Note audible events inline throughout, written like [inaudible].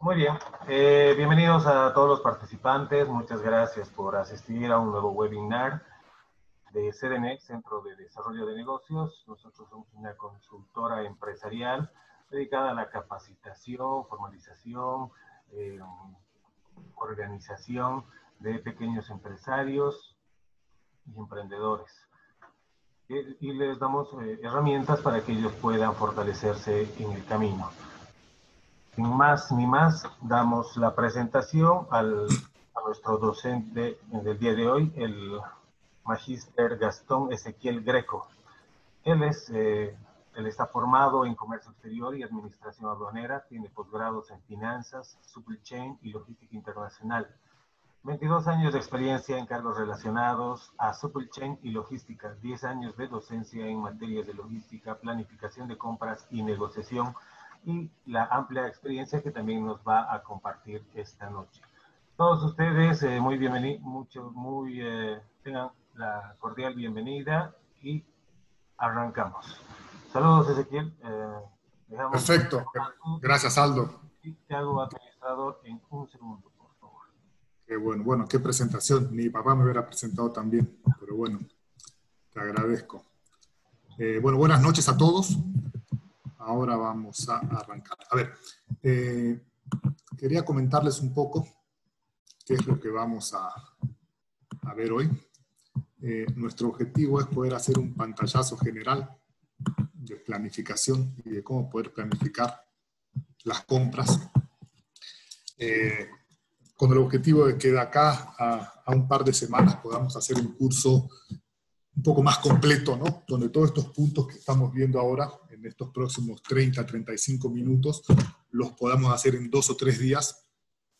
muy bien. Eh, bienvenidos a todos los participantes. Muchas gracias por asistir a un nuevo webinar de CDN, Centro de Desarrollo de Negocios. Nosotros somos una consultora empresarial dedicada a la capacitación, formalización, eh, organización de pequeños empresarios y emprendedores. Y, les damos eh, herramientas para que ellos puedan fortalecerse en el camino. Sin más ni más, damos la presentación al, a nuestro docente del día de hoy, el magíster Gastón Ezequiel Greco. Él es eh, él está formado en comercio exterior y administración aduanera, tiene posgrados en finanzas, supply chain y logística internacional. 22 años de experiencia en cargos relacionados a supply chain y logística, 10 años de docencia en materia de logística, planificación de compras y negociación y la amplia experiencia que también nos va a compartir esta noche. Todos ustedes eh, muy bienvenidos, mucho, muy, eh, tengan la cordial bienvenida y arrancamos. Saludos, Ezequiel. Eh, Perfecto. Gracias, Aldo. Y te hago administrador en un segundo, por favor. Qué bueno, bueno, qué presentación. Mi papá me hubiera presentado también, pero bueno, te agradezco. Eh, bueno, buenas noches a todos. Ahora vamos a arrancar. A ver, eh, quería comentarles un poco qué es lo que vamos a, ver hoy. nuestro objetivo es poder hacer un pantallazo general de planificación y de cómo poder planificar las compras, eh, con el objetivo de que de acá a, a, un par de semanas podamos hacer un curso un poco más completo, ¿no? Donde todos estos puntos que estamos viendo ahora, en estos próximos 30, 35 minutos, los podamos hacer en dos o tres días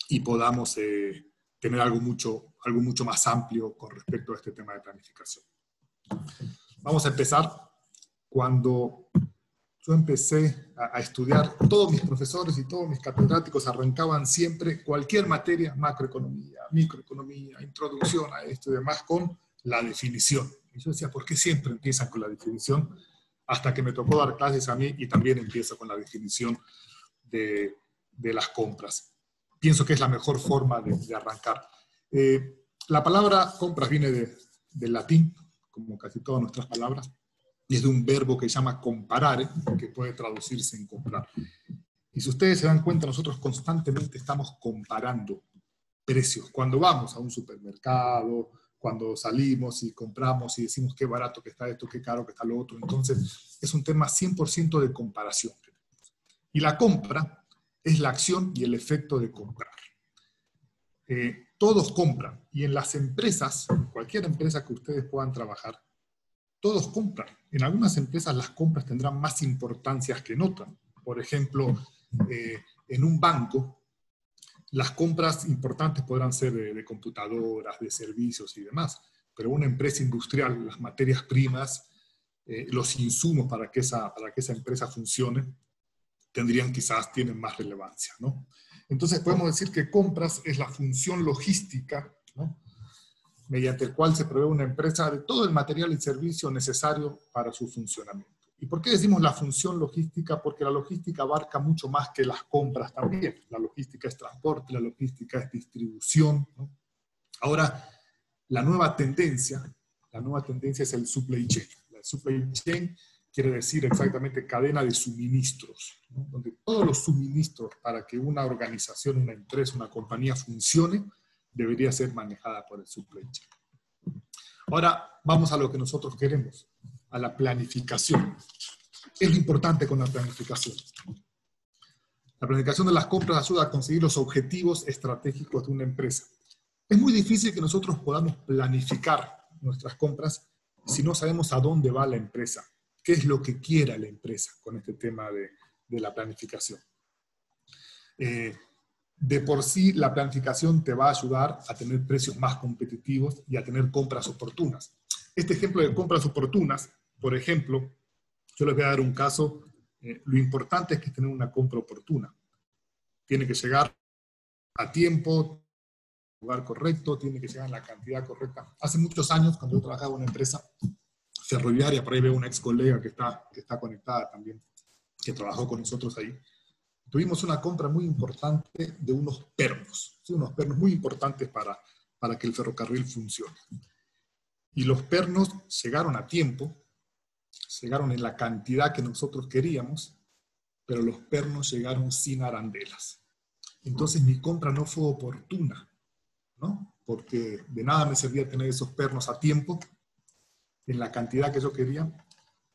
y podamos eh, tener algo mucho, algo mucho más amplio con respecto a este tema de planificación. Vamos a empezar cuando yo empecé a, estudiar, todos mis profesores y todos mis catedráticos arrancaban siempre cualquier materia, macroeconomía, microeconomía, introducción a esto y demás, con la definición. Y yo decía, ¿por qué siempre empiezan con la definición? Hasta que me tocó dar clases a mí y también empiezo con la definición de, de las compras. Pienso que es la mejor forma de, arrancar. Eh, la palabra compras viene de, del latín, como casi todas nuestras palabras, es de un verbo que se llama comparar, que puede traducirse en comprar. Y si ustedes se dan cuenta, nosotros constantemente estamos comparando precios. Cuando vamos a un supermercado, cuando salimos y compramos y decimos qué barato que está esto, qué caro que está lo otro, entonces es un tema 100% de comparación. Y la compra es la acción y el efecto de comprar. Eh, todos compran y en las empresas, cualquier empresa que ustedes puedan trabajar, todos compran. En algunas empresas las compras tendrán más importancia que en otras. Por ejemplo, eh, en un banco, las compras importantes podrán ser de, computadoras, de servicios y demás, pero una empresa industrial, las materias primas, eh, los insumos para que, esa, para que esa empresa funcione, tendrían quizás, tienen más relevancia, ¿no? Entonces podemos decir que compras es la función logística, mediante el cual se provee una empresa de todo el material y servicio necesario para su funcionamiento. ¿Y por qué decimos la función logística? Porque la logística abarca mucho más que las compras también. La logística es transporte, la logística es distribución. Ahora, la nueva tendencia, la nueva tendencia es el supply chain. La supply chain quiere decir exactamente cadena de suministros, donde todos los suministros para que una organización, una empresa, una compañía funcione, debería ser manejada por el supply Ahora vamos a lo que nosotros queremos, a la planificación. Es importante con la planificación. La planificación de las compras ayuda a conseguir los objetivos estratégicos de una empresa. Es muy difícil que nosotros podamos planificar nuestras compras si no sabemos a dónde va la empresa, qué es lo que quiera la empresa con este tema de, de la planificación. Eh, de por sí la planificación te va a ayudar a tener precios más competitivos y a tener compras oportunas. Este ejemplo de compras oportunas, por ejemplo, yo les voy a dar un caso, eh, lo importante es que tener una compra oportuna. Tiene que llegar a tiempo, lugar correcto, tiene que llegar en la cantidad correcta. Hace muchos años, cuando yo trabajaba en una empresa ferroviaria, por ahí veo una ex colega que está, que está conectada también, que trabajó con nosotros ahí, tuvimos una compra muy importante de unos pernos, unos pernos muy importantes para, para que el ferrocarril funcione. Y los pernos llegaron a tiempo, llegaron en la cantidad que nosotros queríamos, pero los pernos llegaron sin arandelas. Entonces mi compra no fue oportuna, ¿no? Porque de nada me servía tener esos pernos a tiempo, en la cantidad que yo quería,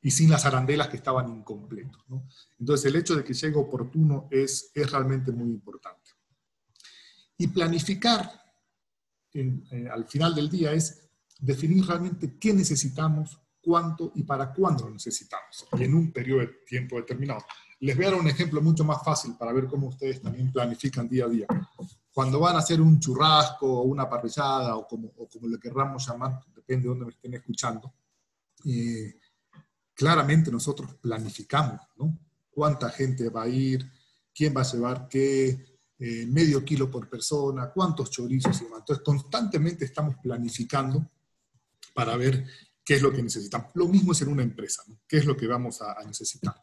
y sin las arandelas que estaban incompletos. ¿no? Entonces el hecho de que llegue oportuno es, es realmente muy importante. Y planificar eh, al final del día es definir realmente qué necesitamos, cuánto y para cuándo lo necesitamos, en un periodo de tiempo determinado. Les voy a dar un ejemplo mucho más fácil para ver cómo ustedes también planifican día a día. Cuando van a hacer un churrasco o una parrillada o como, o como le querramos llamar, depende de dónde me estén escuchando, eh, claramente nosotros planificamos, ¿no? Cuánta gente va a ir, quién va a llevar qué, eh, medio kilo por persona, cuántos chorizos y demás. Entonces, constantemente estamos planificando para ver qué es lo que necesitamos. Lo mismo es en una empresa. ¿Qué es lo que vamos a, a necesitar?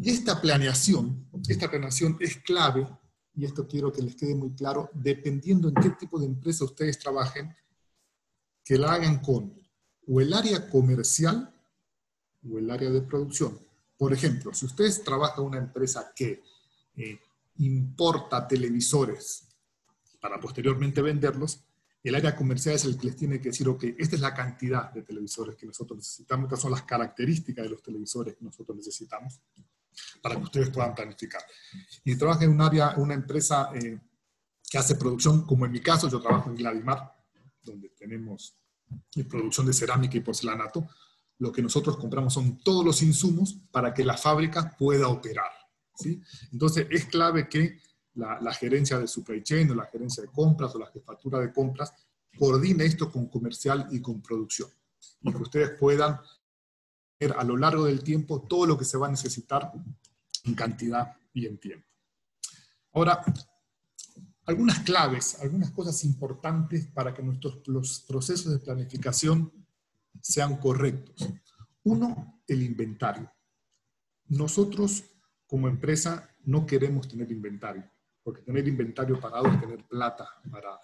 Y esta planeación, esta planeación es clave, y esto quiero que les quede muy claro, dependiendo en qué tipo de empresa ustedes trabajen, que la hagan con o el área comercial o el área de producción. Por ejemplo, si ustedes trabajan en una empresa que eh, importa televisores para posteriormente venderlos, el área comercial es el que les tiene que decir, ok, esta es la cantidad de televisores que nosotros necesitamos, estas son las características de los televisores que nosotros necesitamos para que ustedes puedan planificar. Y trabaja en un área, una empresa eh, que hace producción, como en mi caso, yo trabajo en Gladimar, donde tenemos eh, producción de cerámica y porcelanato, lo que nosotros compramos son todos los insumos para que la fábrica pueda operar. ¿sí? Entonces, es clave que la, gerencia de supply chain o la gerencia de compras o la jefatura de compras coordine esto con comercial y con producción. Y que ustedes puedan ver a lo largo del tiempo todo lo que se va a necesitar en cantidad y en tiempo. Ahora, algunas claves, algunas cosas importantes para que nuestros los procesos de planificación sean correctos. Uno, el inventario. Nosotros como empresa no queremos tener inventario, porque tener inventario parado es tener plata parada.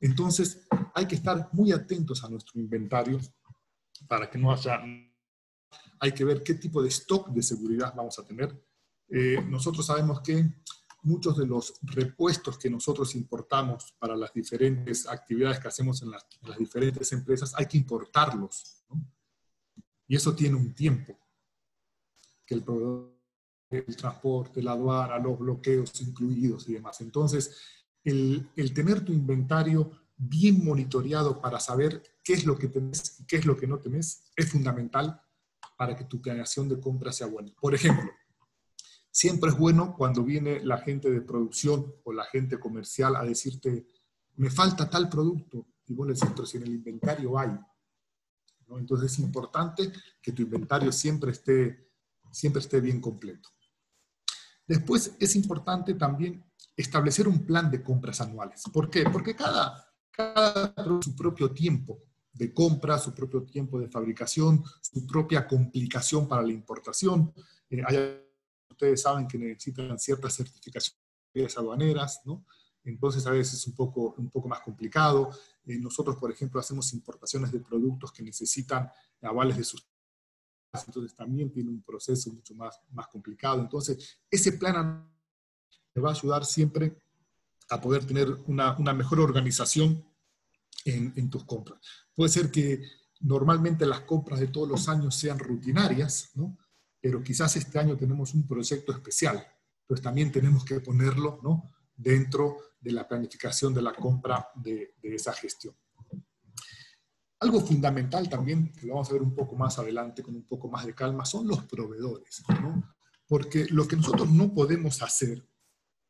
Entonces, hay que estar muy atentos a nuestro inventario para que no haya... Hay que ver qué tipo de stock de seguridad vamos a tener. Eh, nosotros sabemos que muchos de los repuestos que nosotros importamos para las diferentes actividades que hacemos en las, diferentes empresas, hay que importarlos. Y eso tiene un tiempo, que el proveedor, el transporte, la aduana, los bloqueos incluidos y demás. Entonces, el, tener tu inventario bien monitoreado para saber qué es lo que tenés y qué es lo que no tenés es fundamental para que tu planeación de compra sea buena. Por ejemplo, Siempre es bueno cuando viene la gente de producción o la gente comercial a decirte, me falta tal producto, y vos le decís, si en el inventario hay. Entonces es importante que tu inventario siempre esté, siempre esté bien completo. Después es importante también establecer un plan de compras anuales. ¿Por qué? Porque cada, cada su propio tiempo de compra, su propio tiempo de fabricación, su propia complicación para la importación. Eh, hay ustedes saben que necesitan ciertas certificaciones aduaneras, ¿no? Entonces a veces es un poco, un poco más complicado. Eh, nosotros, por ejemplo, hacemos importaciones de productos que necesitan avales de sus entonces también tiene un proceso mucho más, más complicado. Entonces, ese plan te va a ayudar siempre a poder tener una, una mejor organización en, en, tus compras. Puede ser que normalmente las compras de todos los años sean rutinarias, ¿no? pero quizás este año tenemos un proyecto especial, pues también tenemos que ponerlo ¿no? dentro de la planificación de la compra de, esa gestión. Algo fundamental también, que lo vamos a ver un poco más adelante con un poco más de calma, son los proveedores. ¿no? Porque lo que nosotros no podemos hacer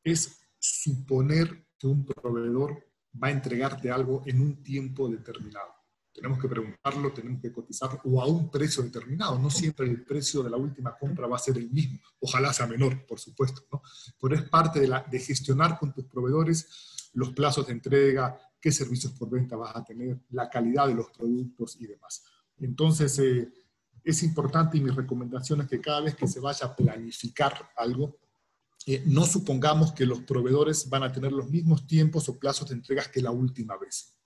es suponer que un proveedor va a entregarte algo en un tiempo determinado tenemos que preguntarlo, tenemos que cotizar o a un precio determinado. No siempre el precio de la última compra va a ser el mismo. Ojalá sea menor, por supuesto. ¿no? Pero es parte de, la, de gestionar con tus proveedores los plazos de entrega, qué servicios por venta vas a tener, la calidad de los productos y demás. Entonces, eh, es importante y mi recomendación es que cada vez que se vaya a planificar algo, eh, no supongamos que los proveedores van a tener los mismos tiempos o plazos de entregas que la última vez.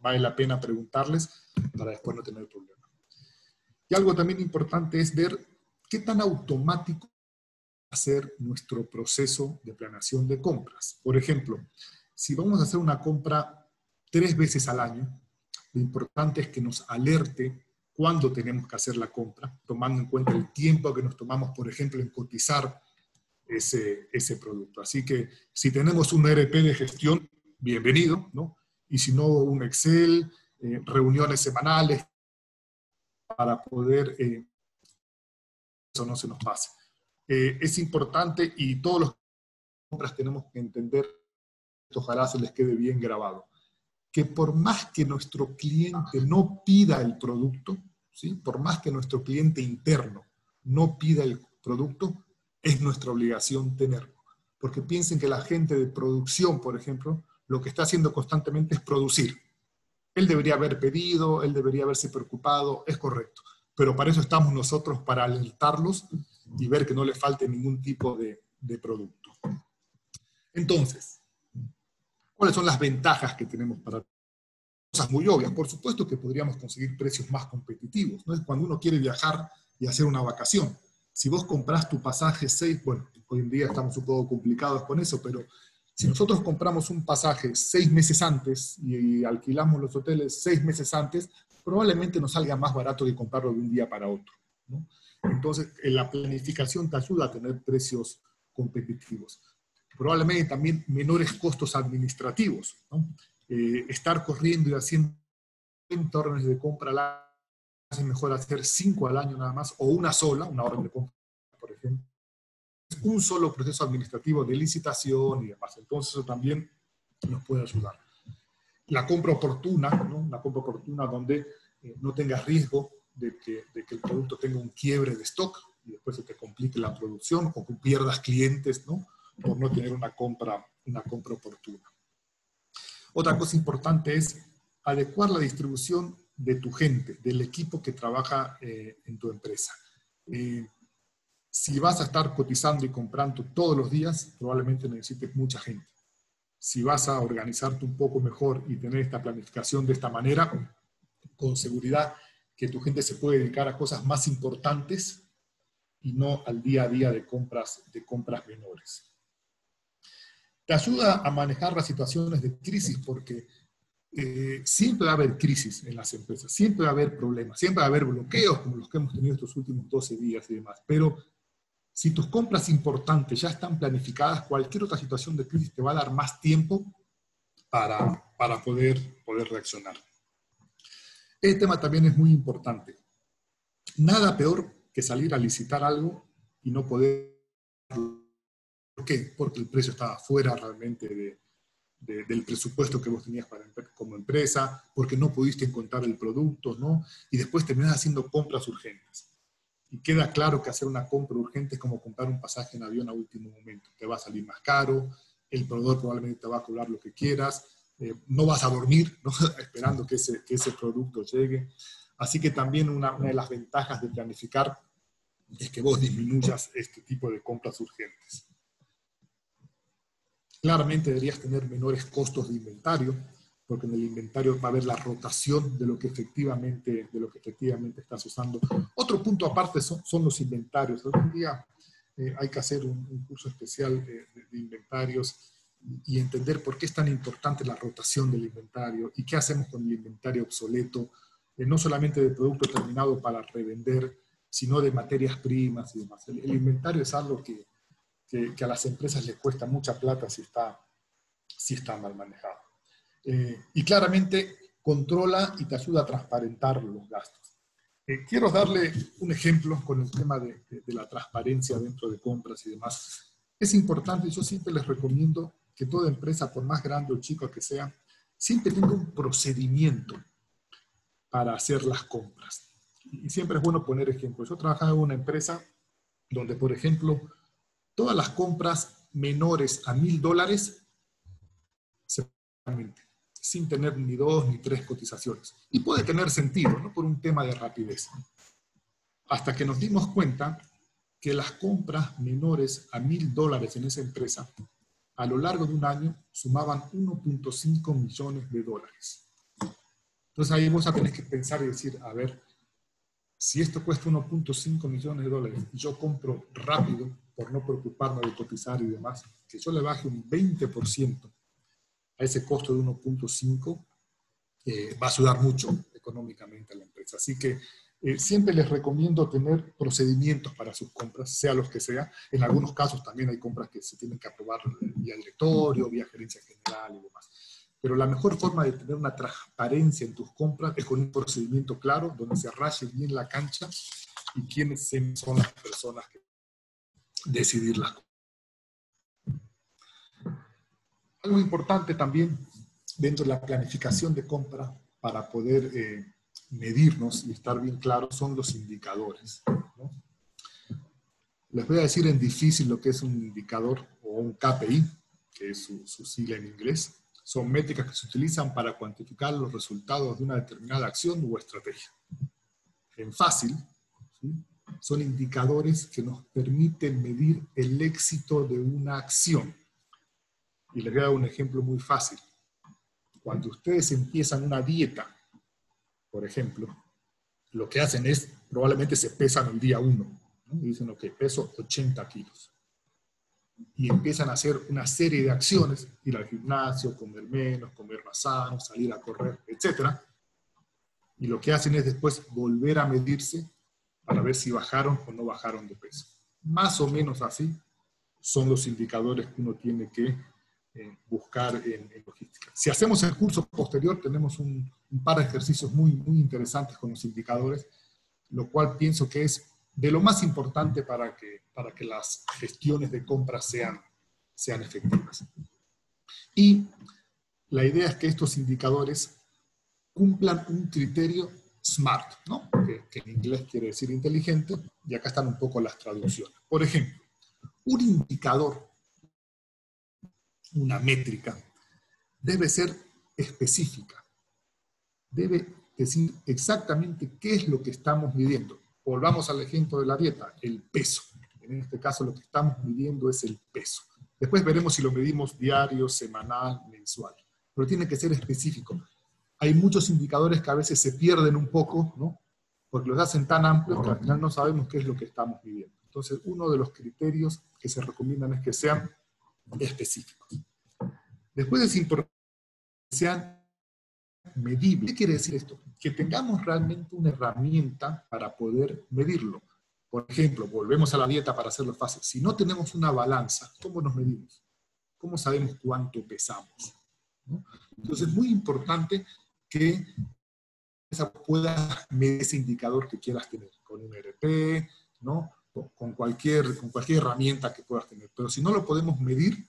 Vale la pena preguntarles para después no tener problema. Y algo también importante es ver qué tan automático va a ser nuestro proceso de planeación de compras. Por ejemplo, si vamos a hacer una compra tres veces al año, lo importante es que nos alerte cuándo tenemos que hacer la compra, tomando en cuenta el tiempo que nos tomamos, por ejemplo, en cotizar ese, ese producto. Así que si tenemos un ERP de gestión, bienvenido, ¿no? Y si no, un Excel, eh, reuniones semanales para poder eh, eso no se nos pase. Eh, es importante y todos los compras tenemos que entender, ojalá se les quede bien grabado, que por más que nuestro cliente no pida el producto, ¿sí? por más que nuestro cliente interno no pida el producto, es nuestra obligación tenerlo. Porque piensen que la gente de producción, por ejemplo, lo que está haciendo constantemente es producir. Él debería haber pedido, él debería haberse preocupado, es correcto. Pero para eso estamos nosotros, para alertarlos y ver que no le falte ningún tipo de producto. Entonces, ¿cuáles son las ventajas que tenemos para cosas muy obvias? Por supuesto que podríamos conseguir precios más competitivos. ¿no? Es cuando uno quiere viajar y hacer una vacación si vos comprás tu pasaje seis, bueno, hoy en día estamos un poco complicados con eso, pero si nosotros compramos un pasaje seis meses antes y alquilamos los hoteles seis meses antes, probablemente nos salga más barato que comprarlo de un día para otro. Entonces, la planificación te ayuda a tener precios competitivos. Probablemente también menores costos administrativos. Eh, estar corriendo y haciendo órdenes de compra es mejor hacer cinco al año nada más, o una sola, una orden de compra, por ejemplo. Un solo proceso administrativo de licitación y demás. Entonces eso también nos puede ayudar. La compra oportuna, ¿no? la compra oportuna donde eh, no tengas riesgo de que, de que, el producto tenga un quiebre de stock y después se te complique la producción o que pierdas clientes ¿no? Por no tener una compra, una compra oportuna. Otra cosa importante es adecuar la distribución de tu gente, del equipo que trabaja eh, en tu empresa. Eh, si vas a estar cotizando y comprando todos los días, probablemente necesites mucha gente. Si vas a organizarte un poco mejor y tener esta planificación de esta manera, con seguridad que tu gente se puede dedicar a cosas más importantes y no al día a día de compras, de compras menores. Te ayuda a manejar las situaciones de crisis porque eh, siempre va a haber crisis en las empresas, siempre va a haber problemas, siempre va a haber bloqueos como los que hemos tenido estos últimos 12 días y demás. Pero si tus compras importantes ya están planificadas, cualquier otra situación de crisis te va a dar más tiempo para, para poder, poder reaccionar. Este tema también es muy importante. Nada peor que salir a licitar algo y no poder... ¿Por qué? Porque el precio estaba fuera realmente de, del presupuesto que vos tenías para, como empresa, porque no pudiste encontrar el producto, ¿no? Y después terminas haciendo compras urgentes. Y queda claro que hacer una compra urgente es como comprar un pasaje en avión a último momento. Te va a salir más caro, el proveedor probablemente te va a cobrar lo que quieras, eh, no vas a dormir ¿no? [laughs] esperando que ese, que ese producto llegue. Así que también una, una de las ventajas de planificar es que vos disminuyas este tipo de compras urgentes. Claramente deberías tener menores costos de inventario, porque en el inventario va a haber la rotación de lo que efectivamente, de lo que efectivamente estás usando. Otro punto aparte son, son los inventarios. Algún día eh, hay que hacer un, curso especial de, inventarios y entender por qué es tan importante la rotación del inventario y qué hacemos con el inventario obsoleto, eh, no solamente de producto terminado para revender, sino de materias primas y demás. el inventario es algo que, que, a las empresas les cuesta mucha plata si está, si está mal manejado. Eh, y claramente controla y te ayuda a transparentar los gastos. Eh, quiero darle un ejemplo con el tema de, de, la transparencia dentro de compras y demás. Es importante, yo siempre les recomiendo que toda empresa, por más grande o chica que sea, siempre tenga un procedimiento para hacer las compras. Y siempre es bueno poner ejemplos. Yo trabajaba en una empresa donde, por ejemplo, todas las compras menores a mil dólares sin tener ni dos ni tres cotizaciones. Y puede tener sentido, ¿no? Por un tema de rapidez. Hasta que nos dimos cuenta que las compras menores a mil dólares en esa empresa a lo largo de un año sumaban 1.5 millones de dólares. Entonces ahí vos a tener que pensar y decir, a ver, si esto cuesta 1.5 millones de dólares yo compro rápido por no preocuparme de cotizar y demás, que yo le baje un 20% a ese costo de 1.5, eh, va a ayudar mucho económicamente a la empresa. Así que eh, siempre les recomiendo tener procedimientos para sus compras, sea los que sea. En algunos casos también hay compras que se tienen que aprobar vía directorio, vía gerencia general y demás. Pero la mejor forma de tener una transparencia en tus compras es con un procedimiento claro, donde se raye bien la cancha y quiénes son las personas que decidir las. Algo importante también dentro de la planificación de compra para poder eh, medirnos y estar bien claros son los indicadores. Les voy a decir en difícil lo que es un indicador o un KPI, que es su, sigla en inglés. Son métricas que se utilizan para cuantificar los resultados de una determinada acción o estrategia. En fácil, son indicadores que nos permiten medir el éxito de una acción. Y les voy a dar un ejemplo muy fácil. Cuando ustedes empiezan una dieta, por ejemplo, lo que hacen es, probablemente se pesan el día uno. Y dicen, ok, peso 80 kilos. Y empiezan a hacer una serie de acciones, ir al gimnasio, comer menos, comer más sano, salir a correr, etc. Y lo que hacen es después volver a medirse para ver si bajaron o no bajaron de peso. Más o menos así son los indicadores que uno tiene que eh, buscar en, logística. Si hacemos el curso posterior, tenemos un, par de ejercicios muy, muy interesantes con los indicadores, lo cual pienso que es de lo más importante para que, para que las gestiones de compra sean, sean efectivas. Y la idea es que estos indicadores cumplan un criterio SMART, ¿no? Que, en inglés quiere decir inteligente, y acá están un poco las traducciones. Por ejemplo, un indicador, una métrica, debe ser específica, debe decir exactamente qué es lo que estamos midiendo. Volvamos al ejemplo de la dieta, el peso. En este caso lo que estamos midiendo es el peso. Después veremos si lo medimos diario, semanal, mensual. Pero tiene que ser específico hay muchos indicadores que a veces se pierden un poco, ¿no? Porque los hacen tan amplios que al final no sabemos qué es lo que estamos viviendo. Entonces, uno de los criterios que se recomiendan es que sean específicos. Después es importante que sean medibles. ¿Qué quiere decir esto? Que tengamos realmente una herramienta para poder medirlo. Por ejemplo, volvemos a la dieta para hacerlo fácil. Si no tenemos una balanza, ¿cómo nos medimos? ¿Cómo sabemos cuánto pesamos? Entonces, es muy importante que pueda medir ese indicador que quieras tener, con un RP, ¿no? con, cualquier, con cualquier herramienta que puedas tener. Pero si no lo podemos medir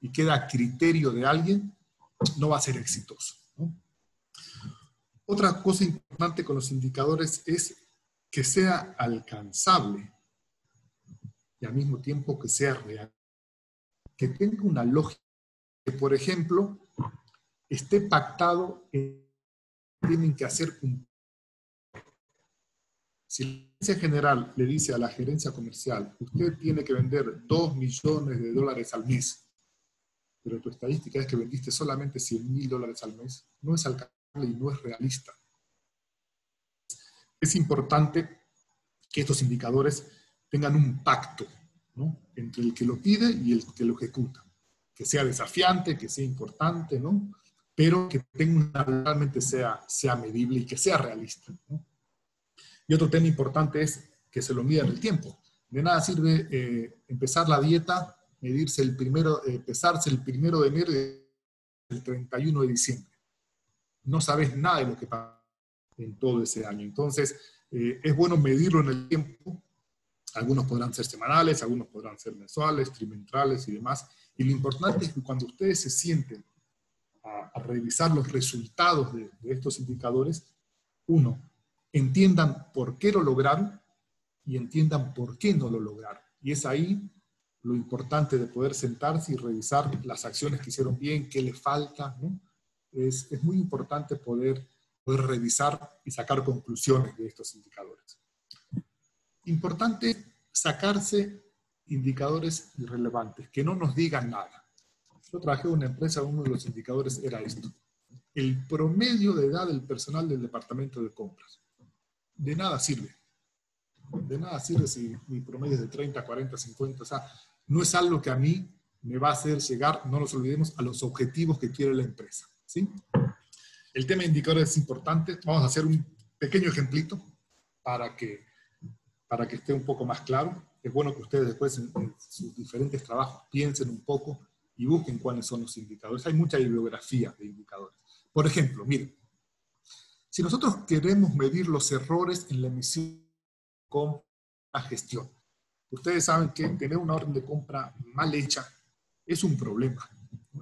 y queda a criterio de alguien, no va a ser exitoso. Otra cosa importante con los indicadores es que sea alcanzable y al mismo tiempo que sea real. Que tenga una lógica. Que, por ejemplo, esté pactado en tienen que hacer un... Si la gerencia general le dice a la gerencia comercial, usted tiene que vender 2 millones de dólares al mes, pero tu estadística es que vendiste solamente 100 mil dólares al mes, no es alcanzable y no es realista. Es importante que estos indicadores tengan un pacto ¿no? entre el que lo pide y el que lo ejecuta. Que sea desafiante, que sea importante, ¿no? Pero que tenga realmente sea, sea medible y que sea realista. Y otro tema importante es que se lo mida en el tiempo. De nada sirve eh, empezar la dieta, medirse el primero, eh, pesarse el primero de enero y el 31 de diciembre. No sabes nada de lo que pasa en todo ese año. Entonces, eh, es bueno medirlo en el tiempo. Algunos podrán ser semanales, algunos podrán ser mensuales, trimestrales y demás. Y lo importante es que cuando ustedes se sienten a, revisar los resultados de, estos indicadores, uno, entiendan por qué lo lograron y entiendan por qué no lo lograron. Y es ahí lo importante de poder sentarse y revisar las acciones que hicieron bien, qué le falta. Es, muy importante poder, poder revisar y sacar conclusiones de estos indicadores. Importante sacarse indicadores irrelevantes, que no nos digan nada. Yo trabajé en una empresa, uno de los indicadores era esto. El promedio de edad del personal del departamento de compras. De nada sirve. De nada sirve si mi promedio es de 30, 40, 50. O sea, no es algo que a mí me va a hacer llegar, no nos olvidemos, a los objetivos que quiere la empresa. ¿sí? El tema de indicadores es importante. Vamos a hacer un pequeño ejemplito para que, para que esté un poco más claro. Es bueno que ustedes después en, sus diferentes trabajos piensen un poco y busquen cuáles son los indicadores. Hay mucha bibliografía de indicadores. Por ejemplo, miren, si nosotros queremos medir los errores en la emisión con la gestión, ustedes saben que tener una orden de compra mal hecha es un problema.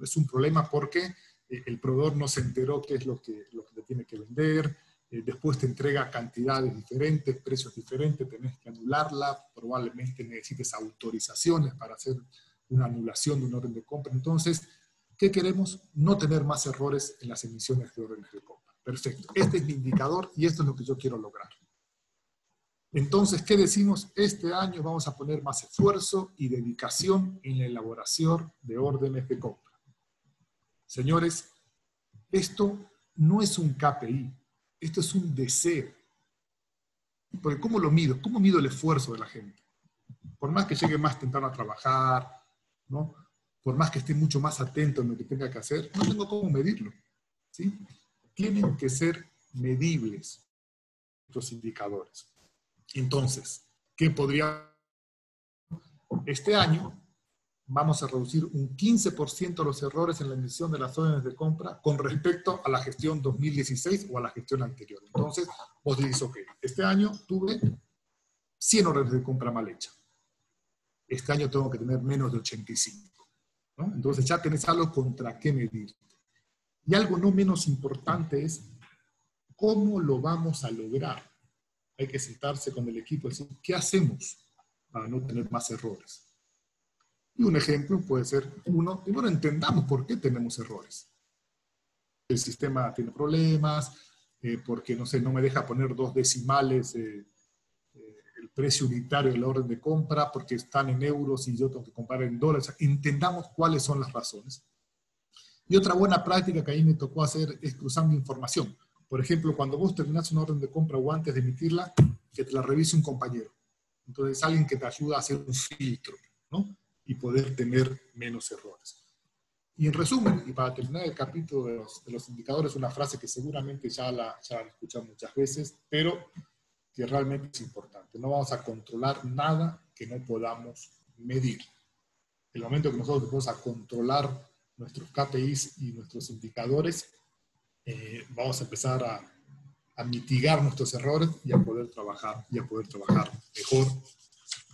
Es un problema porque eh, el proveedor no se enteró qué es lo que, lo que le tiene que vender, eh, después te entrega cantidades diferentes, precios diferentes, tenés que anularla, probablemente necesites autorizaciones para hacer una anulación de un orden de compra. Entonces, ¿qué queremos? No tener más errores en las emisiones de órdenes de compra. Perfecto. Este es mi indicador y esto es lo que yo quiero lograr. Entonces, ¿qué decimos? Este año vamos a poner más esfuerzo y dedicación en la elaboración de órdenes de compra. Señores, esto no es un KPI, esto es un deseo. Porque ¿cómo lo mido? ¿Cómo mido el esfuerzo de la gente? Por más que llegue más temprano a trabajar, ¿no? por más que esté mucho más atento en lo que tenga que hacer, no tengo cómo medirlo. ¿sí? Tienen que ser medibles estos indicadores. Entonces, ¿qué podría? Este año vamos a reducir un 15% los errores en la emisión de las órdenes de compra con respecto a la gestión 2016 o a la gestión anterior. Entonces, vos dices, ok, este año tuve 100 órdenes de compra mal hechas. Este año tengo que tener menos de 85. Entonces ya tenés algo contra qué medir. Y algo no menos importante es cómo lo vamos a lograr. Hay que sentarse con el equipo y decir, ¿qué hacemos para no tener más errores? Y un ejemplo puede ser, uno, primero entendamos por qué tenemos errores. El sistema tiene problemas, eh, porque, no sé, no me deja poner dos decimales eh, precio unitario de la orden de compra, porque están en euros y yo tengo que comprar en dólares. entendamos cuáles son las razones. Y otra buena práctica que ahí me tocó hacer es cruzando información. Por ejemplo, cuando vos terminás una orden de compra o antes de emitirla, que te la revise un compañero. Entonces, alguien que te ayuda a hacer un filtro, ¿no? y poder tener menos errores. Y en resumen, y para terminar el capítulo de los, indicadores, una frase que seguramente ya la, ya escuchado muchas veces, pero que realmente es importante. No vamos a controlar nada que no podamos medir. El momento que nosotros vamos a controlar nuestros KPIs y nuestros indicadores, eh, vamos a empezar a, a, mitigar nuestros errores y a poder trabajar y a poder trabajar mejor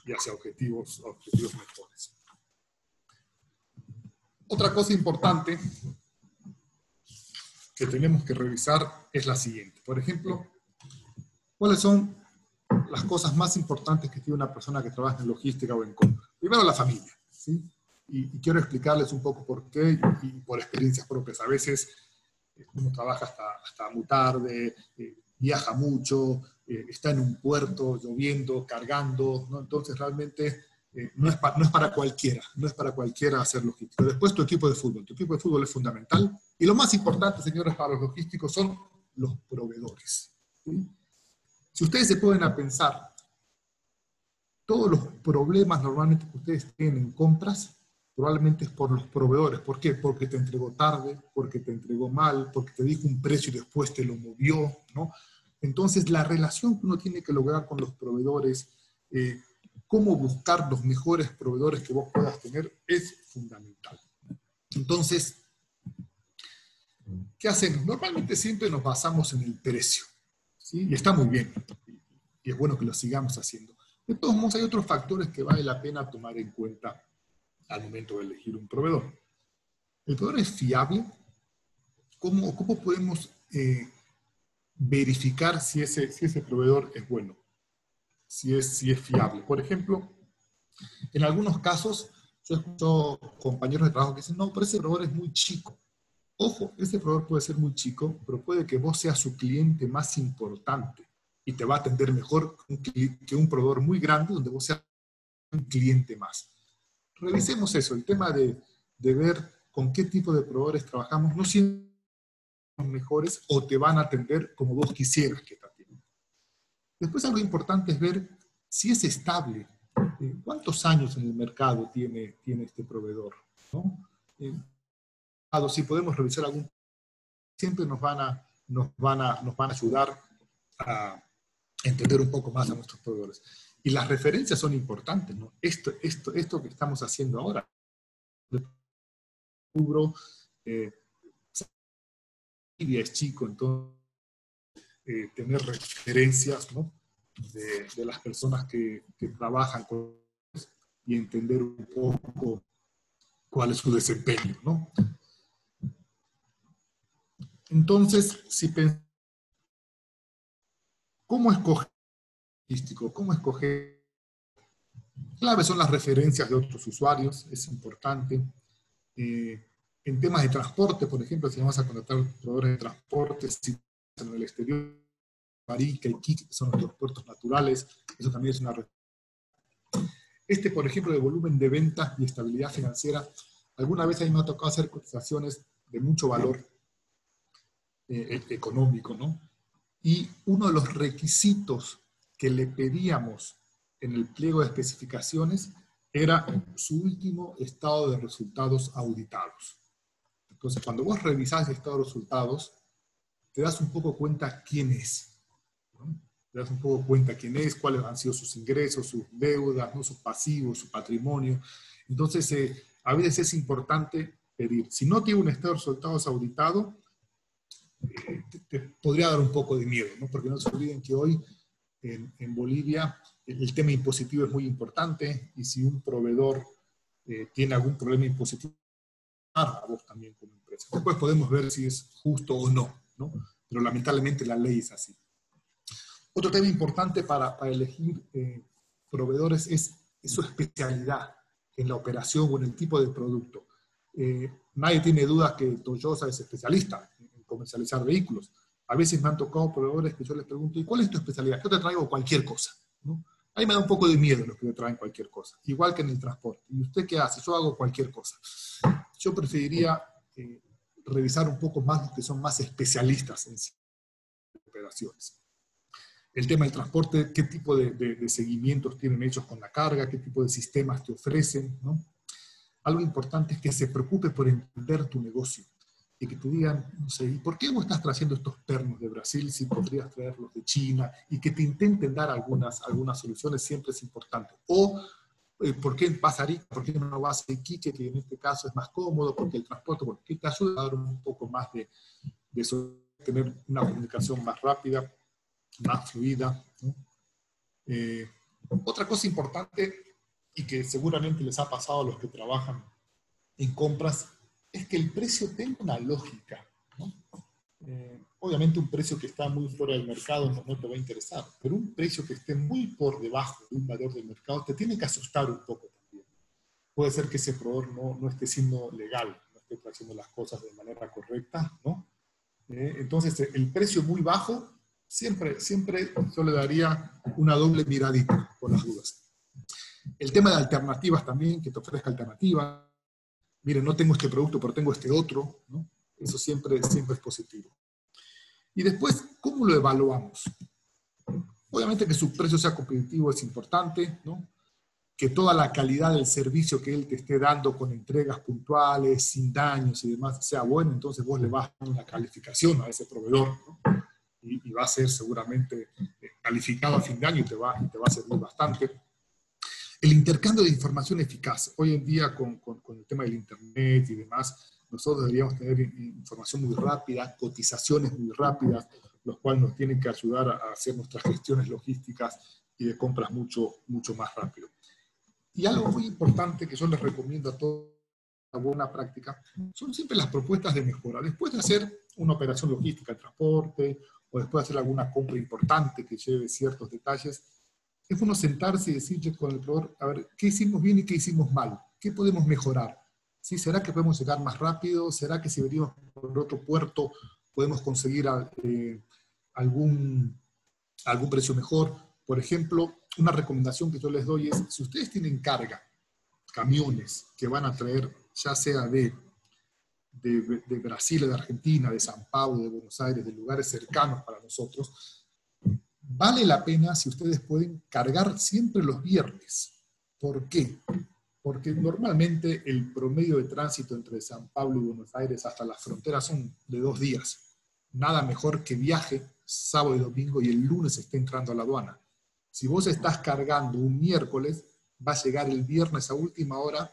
y hacia objetivos, objetivos mejores. Otra cosa importante que tenemos que revisar es la siguiente. Por ejemplo, ¿cuáles son las cosas más importantes que tiene una persona que trabaja en logística o en compra? Primero, la familia. ¿sí? Y, quiero explicarles un poco por qué y, por experiencias propias. A veces eh, uno trabaja hasta, hasta muy tarde, eh, viaja mucho, eh, está en un puerto lloviendo, cargando, ¿no? entonces realmente eh, no, es no, es para cualquiera, no es para cualquiera hacer logística. Después tu equipo de fútbol, tu equipo de fútbol es fundamental. Y lo más importante, señores, para los logísticos son los proveedores. Si ustedes se pueden a pensar, todos los problemas normalmente que ustedes tienen en compras, probablemente es por los proveedores. ¿Por qué? Porque te entregó tarde, porque te entregó mal, porque te dijo un precio y después te lo movió, ¿no? Entonces, la relación que uno tiene que lograr con los proveedores, eh, cómo buscar los mejores proveedores que vos puedas tener es fundamental. Entonces, ¿qué hacemos? Normalmente siempre nos basamos en el precio, Y está muy bien, y es bueno que lo sigamos haciendo. De todos modos, hay otros factores que vale la pena tomar en cuenta al momento de elegir un proveedor. ¿El proveedor es fiable? ¿Cómo, cómo podemos eh, verificar si ese, si ese proveedor es bueno? si es, si es fiable. Por ejemplo, en algunos casos, yo escucho compañeros de trabajo que dicen, no, pero ese proveedor es muy chico. Ojo, ese proveedor puede ser muy chico, pero puede que vos seas su cliente más importante y te va a atender mejor que un proveedor muy grande donde vos seas un cliente más. Revisemos eso, el tema de, de ver con qué tipo de proveedores trabajamos, no siempre son mejores o te van a atender como vos quisieras que te atiendan. Después algo importante es ver si es estable, eh, cuántos años en el mercado tiene, tiene este proveedor. ¿no? Si podemos revisar algún, siempre nos van a, nos van a, nos van a ayudar a entender un poco más a nuestros proveedores. Y las referencias son importantes, ¿no? Esto, esto, esto que estamos haciendo ahora. Cubro, eh, es chico, entonces eh, tener referencias ¿no? de, las personas que, que trabajan con y entender un poco cuál es su desempeño, ¿no? Entonces, si pensamos, ¿cómo escoger? ¿Cómo escoger? Clave son las referencias de otros usuarios, es importante. Eh, en temas de transporte, por ejemplo, si vamos a contratar proveedores de transporte, si en el exterior, Marica y Kik, que son nuestros puertos naturales, eso también es una. Este, por ejemplo, de volumen de ventas y estabilidad financiera, alguna vez a mí me ha tocado hacer cotizaciones de mucho valor eh, e-, económico, ¿no? Y uno de los requisitos que le pedíamos en el pliego de especificaciones era su último estado de resultados auditados. Entonces, cuando vos revisás el estado de resultados, te das un poco cuenta quién es. Te das un poco cuenta quién es, cuáles han sido sus ingresos, sus deudas, ¿no? sus pasivos, su patrimonio. Entonces, eh, a veces es importante pedir. Si no tiene un estado de resultados auditado, podría dar un poco de miedo, ¿no? porque no se olviden que hoy en, en Bolivia el, tema impositivo es muy importante y si un proveedor eh, tiene algún problema impositivo, a vos también como empresa. Después podemos ver si es justo o no, ¿no? pero lamentablemente la ley es así. Otro tema importante para, para elegir eh, proveedores es, es, su especialidad en la operación o en el tipo de producto. Eh, nadie tiene dudas que Toyota es especialista comercializar vehículos. A veces me han tocado proveedores que yo les pregunto, ¿y cuál es tu especialidad? Yo te traigo cualquier cosa. ¿no? Ahí me da un poco de miedo los que me traen cualquier cosa, igual que en el transporte. ¿Y usted qué hace? Yo hago cualquier cosa. Yo preferiría eh, revisar un poco más los que son más especialistas en operaciones. El tema del transporte, qué tipo de, seguimientos tienen hechos con la carga, qué tipo de sistemas te ofrecen. Algo importante es que se preocupe por entender tu negocio y que te digan, no sé, ¿y por qué vos estás trayendo estos pernos de Brasil si podrías traerlos de China? Y que te intenten dar algunas, algunas soluciones siempre es importante. O, eh, ¿por qué vas a Arica? ¿Por qué no vas a Iquique, que en este caso es más cómodo? Porque el transporte, porque te ayuda a dar un poco más de, de eso, tener una comunicación más rápida, más fluida. Eh, otra cosa importante y que seguramente les ha pasado a los que trabajan en compras es que el precio tenga una lógica. Eh, obviamente un precio que está muy fuera del mercado no, te va a interesar, pero un precio que esté muy por debajo de un valor del mercado te tiene que asustar un poco también. Puede ser que ese proveedor no, no esté siendo legal, no esté haciendo las cosas de manera correcta, ¿no? Eh, entonces, el precio muy bajo, siempre, siempre yo le daría una doble miradita por las dudas. El tema de alternativas también, que te ofrezca alternativas, mire, no tengo este producto, pero tengo este otro. Eso siempre, siempre es positivo. Y después, ¿cómo lo evaluamos? Obviamente que su precio sea competitivo es importante. Que toda la calidad del servicio que él te esté dando con entregas puntuales, sin daños y demás, sea bueno, entonces vos le vas a dar una calificación a ese proveedor, y, va a ser seguramente calificado a fin de año y te va a servir bastante el intercambio de información eficaz. Hoy en día, con, con, con, el tema del Internet y demás, nosotros deberíamos tener información muy rápida, cotizaciones muy rápidas, los cuales nos tienen que ayudar a hacer nuestras gestiones logísticas y de compras mucho, mucho más rápido. Y algo muy importante que yo les recomiendo a todos buena práctica, son siempre las propuestas de mejora. Después de hacer una operación logística, transporte, o después de hacer alguna compra importante que lleve ciertos detalles, es bueno sentarse y decirle con el proveedor, a ver, ¿qué hicimos bien y qué hicimos mal? ¿Qué podemos mejorar? ¿Sí? ¿Será que podemos llegar más rápido? ¿Será que si venimos por otro puerto podemos conseguir eh, algún, algún precio mejor? Por ejemplo, una recomendación que yo les doy es, si ustedes tienen carga, camiones que van a traer, ya sea de, de Brasil, de Argentina, de San Pablo, de Buenos Aires, de lugares cercanos para nosotros, vale la pena si ustedes pueden cargar siempre los viernes. ¿Por qué? Porque normalmente el promedio de tránsito entre San Pablo y Buenos Aires hasta las fronteras son de dos días. Nada mejor que viaje sábado y domingo y el lunes esté entrando a la aduana. Si vos estás cargando un miércoles, va a llegar el viernes a última hora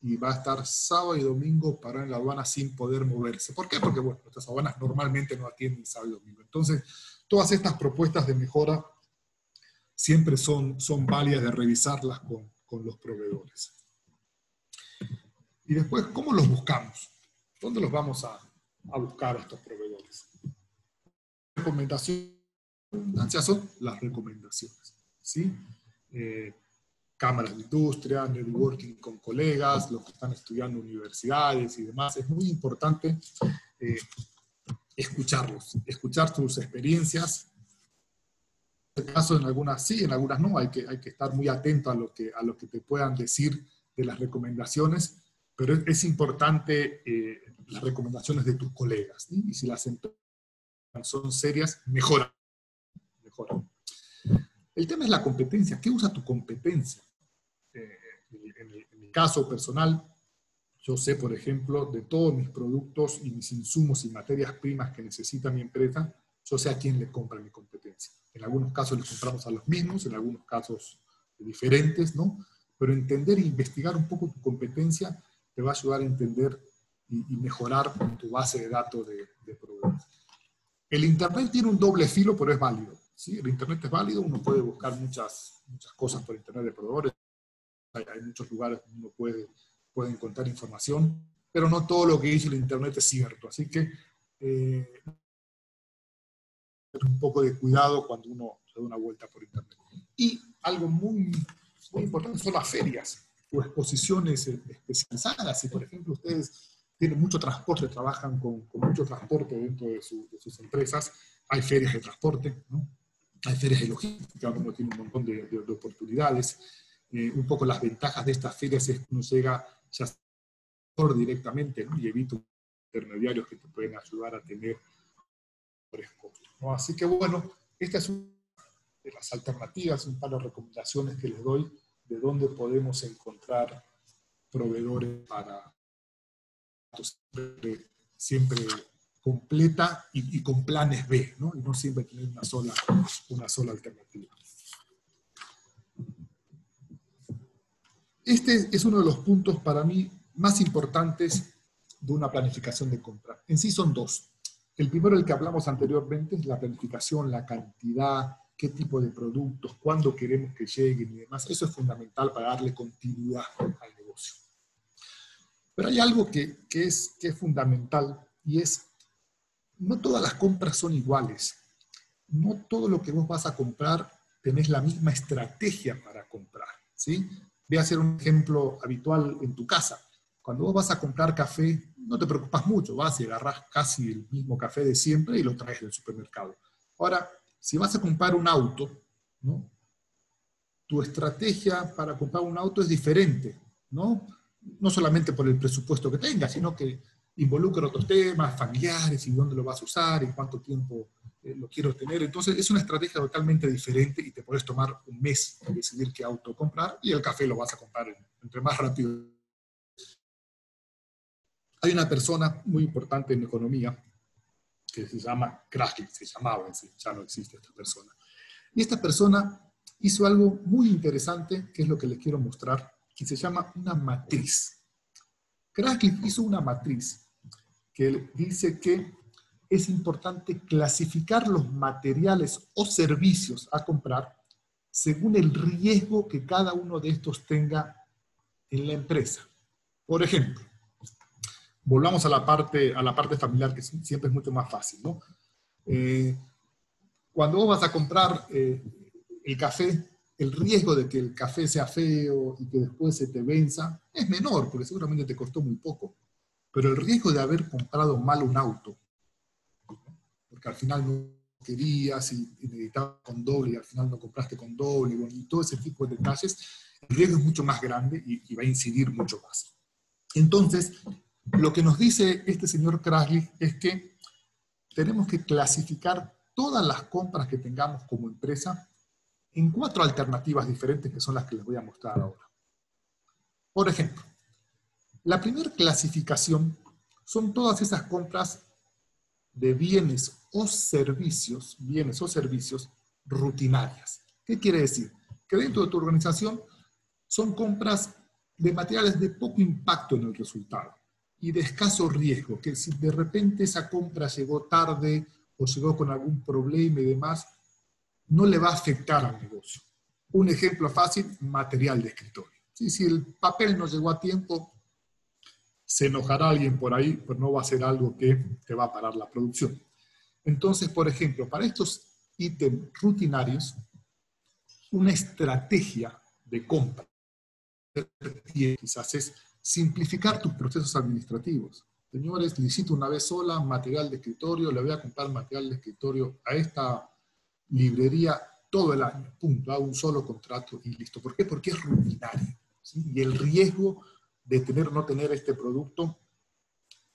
y va a estar sábado y domingo para en la aduana sin poder moverse. ¿Por qué? Porque bueno, nuestras aduanas normalmente no atienden sábado y domingo. Entonces, todas estas propuestas de mejora siempre son, son válidas de revisarlas con, con los proveedores. Y después, ¿cómo los buscamos? ¿Dónde los vamos a, a buscar a estos proveedores? Recomendación, son las recomendaciones. ¿sí? Eh, cámaras de industria, networking con colegas, los que están estudiando universidades y demás. Es muy importante eh, escucharlos, escuchar sus experiencias. En este caso, en algunas sí, en algunas no, hay que, hay que estar muy atento a lo, que, a lo que te puedan decir de las recomendaciones, pero es, importante eh, las recomendaciones de tus colegas. Y si las son serias, mejora. mejora. El tema es la competencia. ¿Qué usa tu competencia? Eh, en, mi, caso personal, yo sé, por ejemplo, de todos mis productos y mis insumos y materias primas que necesita mi empresa, yo sé a quién le compra mi competencia. En algunos casos le compramos a los mismos, en algunos casos diferentes, ¿no? Pero entender e investigar un poco tu competencia te va a ayudar a entender y, mejorar tu base de datos de, de proveedores. El Internet tiene un doble filo, pero es válido. ¿sí? El Internet es válido, uno puede buscar muchas, muchas cosas por Internet de proveedores. Hay muchos lugares donde uno puede pueden encontrar información, pero no todo lo que dice el Internet es cierto. Así que eh, un poco de cuidado cuando uno se da una vuelta por Internet. Y algo muy, muy importante son las ferias o exposiciones especializadas. Si, por ejemplo, ustedes tienen mucho transporte, trabajan con, mucho transporte dentro de, sus empresas, hay ferias de transporte, hay ferias de logística, uno tiene un montón de, de oportunidades. Eh, un poco las ventajas de estas ferias es que uno llega ya por directamente y evito intermediarios que te pueden ayudar a tener mejores costos. Así que bueno, esta es una de las alternativas, un par de recomendaciones que les doy de dónde podemos encontrar proveedores para siempre, siempre completa y, y, con planes B, ¿no? y no siempre tener una sola, una sola alternativa. Este es uno de los puntos para mí más importantes de una planificación de compra. En sí son dos. El primero, el que hablamos anteriormente, es la planificación, la cantidad, qué tipo de productos, cuándo queremos que lleguen y demás. Eso es fundamental para darle continuidad al negocio. Pero hay algo que, es, que es fundamental y es, no todas las compras son iguales. No todo lo que vos vas a comprar tenés la misma estrategia para comprar. ¿sí? Voy a hacer un ejemplo habitual en tu casa. Cuando vos vas a comprar café, no te preocupas mucho, vas y agarras casi el mismo café de siempre y lo traes del supermercado. Ahora, si vas a comprar un auto, tu estrategia para comprar un auto es diferente, ¿no? No solamente por el presupuesto que tengas, sino que involucra otros temas familiares y dónde lo vas a usar y cuánto tiempo eh, lo quiero tener. Entonces es una estrategia totalmente diferente y te puedes tomar un mes para decidir qué auto comprar y el café lo vas a comprar entre más rápido. Hay una persona muy importante en economía que se llama Krasky, se llamaba, ya no existe esta persona. Y esta persona hizo algo muy interesante, que es lo que les quiero mostrar, que se llama una matriz. Krasky hizo una matriz que dice que es importante clasificar los materiales o servicios a comprar según el riesgo que cada uno de estos tenga en la empresa. Por ejemplo, volvamos a la parte, a la parte familiar, que siempre es mucho más fácil. ¿no? Eh, cuando vos vas a comprar eh, el café, el riesgo de que el café sea feo y que después se te venza es menor, porque seguramente te costó muy poco. Pero el riesgo de haber comprado mal un auto que al final no querías y, necesitabas con doble y al final no compraste con doble, y todo ese tipo de detalles, el riesgo es mucho más grande y, va a incidir mucho más. Entonces, lo que nos dice este señor Kraslich es que tenemos que clasificar todas las compras que tengamos como empresa en cuatro alternativas diferentes que son las que les voy a mostrar ahora. Por ejemplo, la primera clasificación son todas esas compras de bienes o servicios, bienes o servicios rutinarias. ¿Qué quiere decir? Que dentro de tu organización son compras de materiales de poco impacto en el resultado y de escaso riesgo, que si de repente esa compra llegó tarde o llegó con algún problema y demás, no le va a afectar al negocio. Un ejemplo fácil, material de escritorio. Si el papel no llegó a tiempo, se enojará alguien por ahí, pero no va a ser algo que te va a parar la producción. Entonces, por ejemplo, para estos ítems rutinarios, una estrategia de compra quizás es simplificar tus procesos administrativos. Señores, licito una vez sola material de escritorio, le voy a comprar material de escritorio a esta librería todo el año, punto, hago un solo contrato y listo. ¿Por qué? Porque es rutinario. Y el riesgo de tener o no tener este producto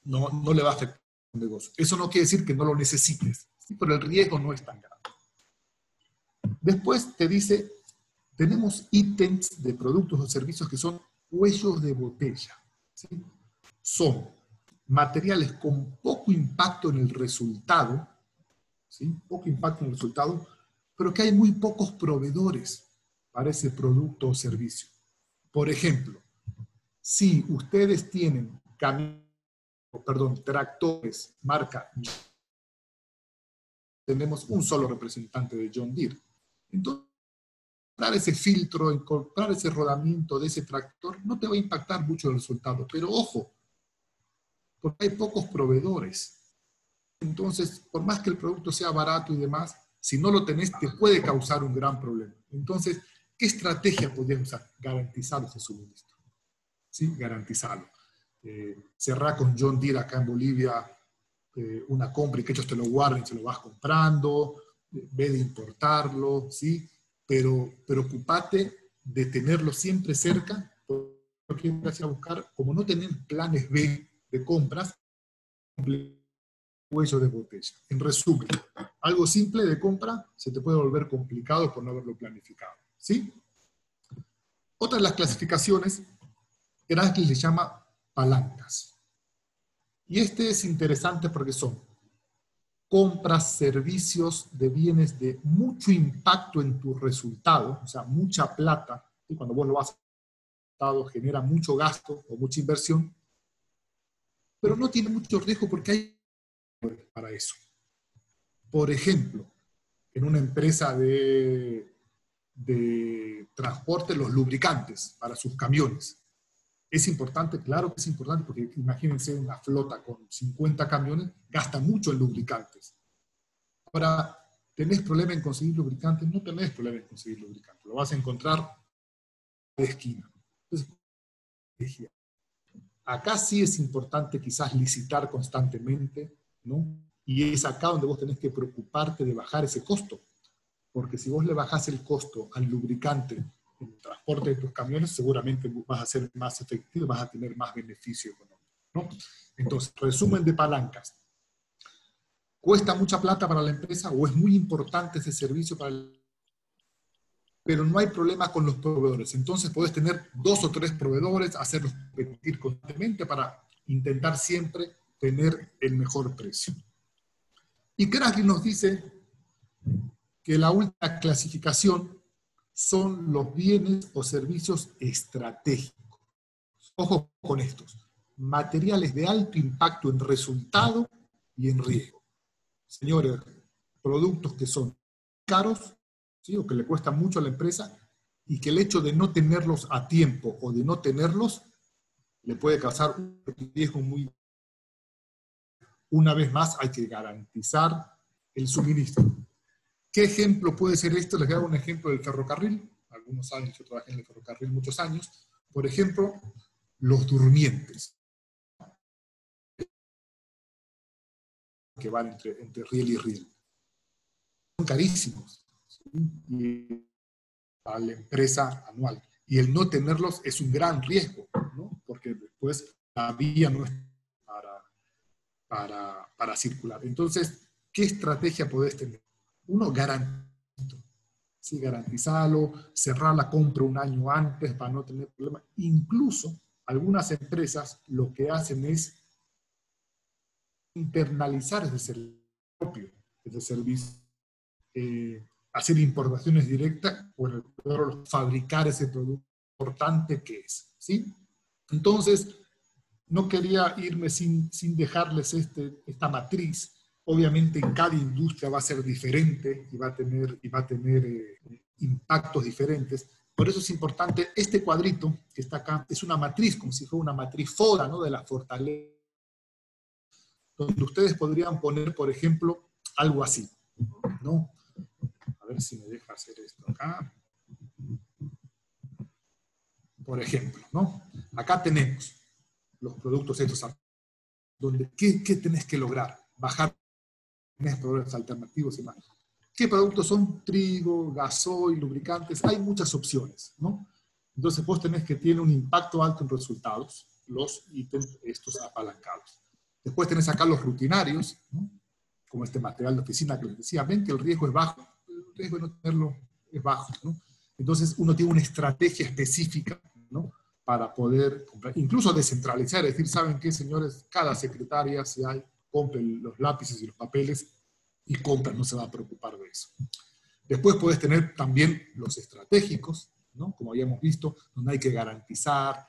no, no le va a afectar al negocio. Eso no quiere decir que no lo necesites, pero el riesgo no es tan grande. Después te dice, tenemos ítems de productos o servicios que son cuellos de botella. Son materiales con poco impacto en el resultado, ¿sí? poco impacto en el resultado, pero que hay muy pocos proveedores para ese producto o servicio. Por ejemplo, si ustedes tienen perdón, tractores marca tenemos un solo representante de John Deere. Entonces, ese filtro, encontrar ese rodamiento de ese tractor no te va a impactar mucho el resultado. Pero ojo, porque hay pocos proveedores. Entonces, por más que el producto sea barato y demás, si no lo tenés, te puede causar un gran problema. Entonces, ¿qué estrategia podrías usar? Garantizar ese suministro. ¿Sí? garantizarlo. Eh, cerrar con John Deere acá en Bolivia eh, una compra y que ellos te lo guarden, se lo vas comprando, eh, ve de importarlo, ¿sí? pero preocupate de tenerlo siempre cerca, porque a buscar, como no tienen planes B de compras, cuello de botella. En resumen, algo simple de compra se te puede volver complicado por no haberlo planificado. ¿sí? Otra de las clasificaciones Heracles le llama palancas. Y este es interesante porque son compras, servicios de bienes de mucho impacto en tu resultado, o sea, mucha plata, y cuando vos lo vas a genera mucho gasto o mucha inversión, pero no tiene mucho riesgo porque hay para eso. Por ejemplo, en una empresa de, de transporte, los lubricantes para sus camiones. Es importante, claro que es importante, porque imagínense una flota con 50 camiones, gasta mucho en lubricantes. Ahora, ¿tenés problema en conseguir lubricantes? No tenés problema en conseguir lubricantes, lo vas a encontrar de esquina. acá sí es importante quizás licitar constantemente, ¿no? Y es acá donde vos tenés que preocuparte de bajar ese costo, porque si vos le bajás el costo al lubricante el transporte de tus camiones, seguramente vas a ser más efectivo, vas a tener más beneficio económico. ¿no? Entonces, resumen de palancas. ¿Cuesta mucha plata para la empresa o es muy importante ese servicio para el pero no hay problema con los proveedores. Entonces puedes tener dos o tres proveedores, hacerlos competir constantemente para intentar siempre tener el mejor precio. Y Krasny nos dice que la última clasificación son los bienes o servicios estratégicos. Ojo con estos. Materiales de alto impacto en resultado y en riesgo. Señores, productos que son caros ¿sí? o que le cuestan mucho a la empresa y que el hecho de no tenerlos a tiempo o de no tenerlos le puede causar un riesgo muy... Una vez más, hay que garantizar el suministro. ¿Qué ejemplo puede ser esto? Les a dar un ejemplo del ferrocarril. Algunos que yo trabajé en el ferrocarril muchos años. Por ejemplo, los durmientes. Que van entre, entre riel y riel. carísimos para la empresa anual. Y el no tenerlos es un gran riesgo, ¿no? porque después la vía no es para, para, para circular. Entonces, ¿qué estrategia podés tener? Uno, garantizar ¿sí? garantizarlo, cerrar la compra un año antes para no tener problemas. Incluso algunas empresas lo que hacen es internalizar ese servicio propio, ese servicio, eh, hacer importaciones directas o fabricar ese producto importante que es. ¿sí? Entonces, no quería irme sin, sin dejarles este, esta matriz Obviamente en cada industria va a ser diferente y va a tener, y va a tener eh, impactos diferentes. Por eso es importante, este cuadrito que está acá es una matriz, como si fuera una matriz FODA, ¿no? De la fortaleza. Donde ustedes podrían poner, por ejemplo, algo así, ¿no? A ver si me deja hacer esto acá. Por ejemplo, ¿no? Acá tenemos los productos estos, donde, ¿qué, qué tenés que lograr? Bajar productos alternativos y más. ¿Qué productos son? Trigo, gasoil, lubricantes, hay muchas opciones, ¿no? Entonces vos tenés que tiene un impacto alto en resultados, los ítems estos apalancados. Después tenés acá los rutinarios, ¿no? como este material de oficina que les decía, ven que el riesgo es bajo, el riesgo de no tenerlo es bajo, ¿no? Entonces uno tiene una estrategia específica, ¿no? Para poder comprar, incluso descentralizar, es decir, ¿saben qué, señores? Cada secretaria, si hay compren los lápices y los papeles y compren, no se va a preocupar de eso. Después puedes tener también los estratégicos, ¿no? como habíamos visto, donde hay que garantizar,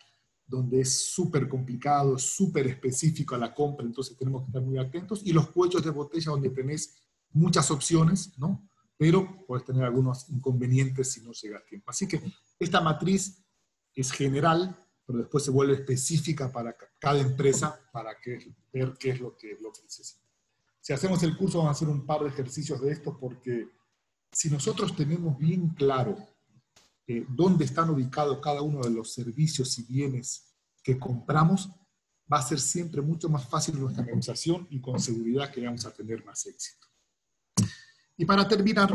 donde es súper complicado, súper específico a la compra, entonces tenemos que estar muy atentos, y los cuellos de botella donde tenés muchas opciones, ¿no? pero puedes tener algunos inconvenientes si no llega a tiempo. Así que esta matriz es general, pero después se vuelve específica para cada empresa para que, ver qué es lo que, lo que necesita. Si hacemos el curso vamos a hacer un par de ejercicios de estos porque si nosotros tenemos bien claro eh, dónde están ubicados cada uno de los servicios y bienes que compramos, va a ser siempre mucho más fácil nuestra negociación y con seguridad que vamos a tener más éxito. Y para terminar,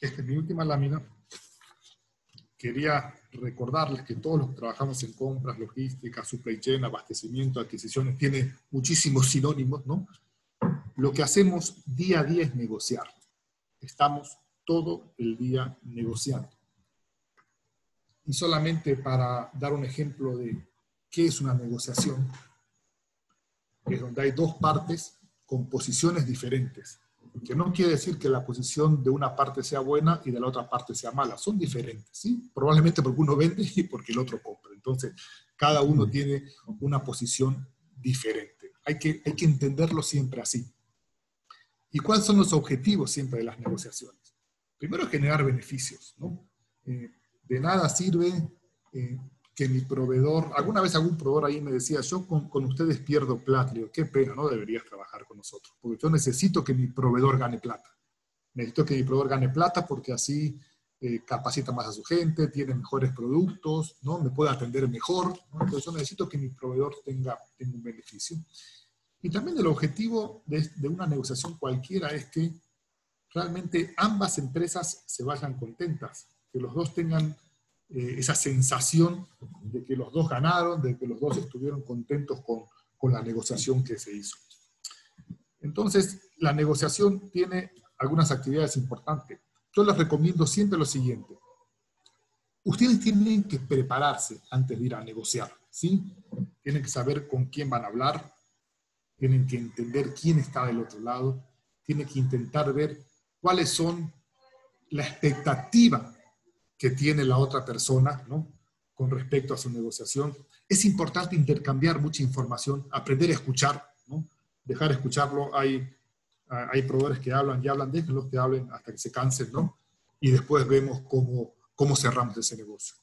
esta es mi última lámina, quería recordarles que todos los que trabajamos en compras, logística, supply chain, abastecimiento, adquisiciones, tiene muchísimos sinónimos, ¿no? Lo que hacemos día a día es negociar. Estamos todo el día negociando. Y solamente para dar un ejemplo de qué es una negociación, es donde hay dos partes con posiciones diferentes que no quiere decir que la posición de una parte sea buena y de la otra parte sea mala, son diferentes, ¿sí? Probablemente porque uno vende [laughs] y porque el otro compra. Entonces, cada uno tiene una posición diferente. Hay que, hay que entenderlo siempre así. ¿Y cuáles son los objetivos siempre de las negociaciones? Primero, generar beneficios, ¿no? Eh, de nada sirve eh, que mi proveedor, alguna vez algún proveedor ahí me decía, yo con, con ustedes pierdo plata. Le digo, qué pena, no deberías trabajar con nosotros, porque yo necesito que mi proveedor gane plata. Necesito que mi proveedor gane plata porque así eh, capacita más a su gente, tiene mejores productos, ¿no? me puede atender mejor. Entonces yo necesito que mi proveedor tenga, tenga un beneficio. Y también el objetivo de, de una negociación cualquiera es que realmente ambas empresas se vayan contentas, que los dos tengan eh, esa sensación de que los dos ganaron, de que los dos estuvieron contentos con, con la negociación que se hizo. Entonces, la negociación tiene algunas actividades importantes. Yo les recomiendo siempre lo siguiente. Ustedes tienen que prepararse antes de ir a negociar, ¿sí? Tienen que saber con quién van a hablar, tienen que entender quién está del otro lado, tienen que intentar ver cuáles son la expectativa que tiene la otra persona, ¿no? Con respecto a su negociación. Es importante intercambiar mucha información, aprender a escuchar, ¿no? Dejar escucharlo. Hay, hay proveedores que hablan y hablan, los que hablen hasta que se cansen, ¿no? Y después vemos cómo, cómo cerramos ese negocio.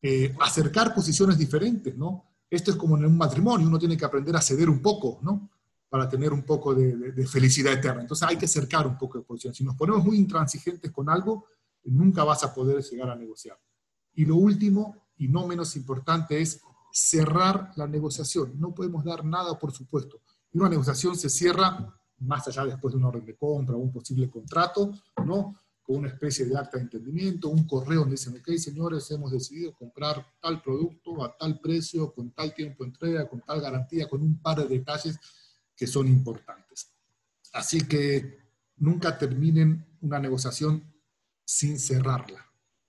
Eh, acercar posiciones diferentes, ¿no? Esto es como en un matrimonio, uno tiene que aprender a ceder un poco, ¿no? Para tener un poco de, de felicidad eterna. Entonces hay que acercar un poco de posiciones. Si nos ponemos muy intransigentes con algo, nunca vas a poder llegar a negociar. Y lo último, y no menos importante, es cerrar la negociación. No podemos dar nada por supuesto. Y una negociación se cierra más allá después de una orden de compra un posible contrato, ¿no? con una especie de acta de entendimiento, un correo donde dicen, ok, señores, hemos decidido comprar tal producto a tal precio, con tal tiempo de entrega, con tal garantía, con un par de detalles que son importantes. Así que nunca terminen una negociación sin cerrarla.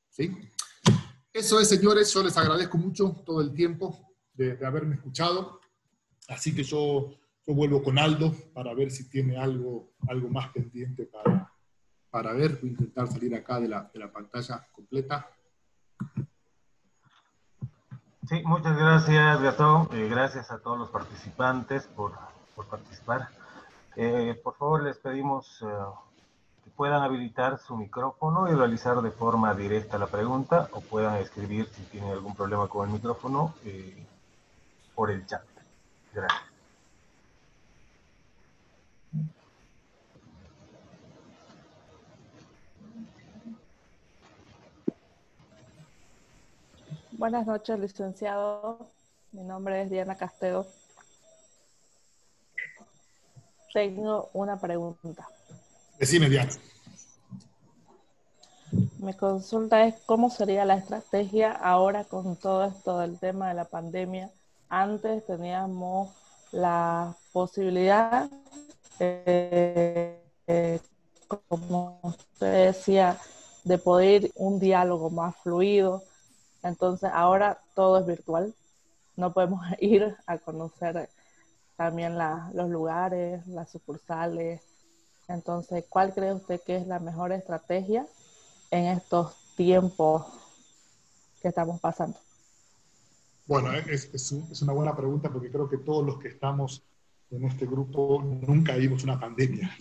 ¿sí? Eso es, señores, yo les agradezco mucho todo el tiempo de, haberme escuchado. Así que yo, yo, vuelvo con Aldo para ver si tiene algo, algo más pendiente para, para ver. Voy a intentar salir acá de la, de la pantalla completa. Sí, muchas gracias, Gastón. Eh, gracias a todos los participantes por, por participar. Eh, por favor, les pedimos eh, puedan habilitar su micrófono y realizar de forma directa la pregunta o puedan escribir si tienen algún problema con el micrófono por el chat. Gracias. Buenas noches, licenciado. Mi nombre es Diana Castego. Tengo una pregunta. Decime. Mi consulta es cómo sería la estrategia ahora con todo esto del tema de la pandemia. Antes teníamos la posibilidad, eh, eh, como usted decía, de poder un diálogo más fluido, entonces ahora todo es virtual. No podemos [laughs] ir a conocer también los lugares, las sucursales. Entonces, ¿cuál cree usted que es la mejor estrategia en estos tiempos que estamos pasando? Bueno, es, es, una buena pregunta porque creo que todos los que estamos en este grupo nunca vimos una pandemia,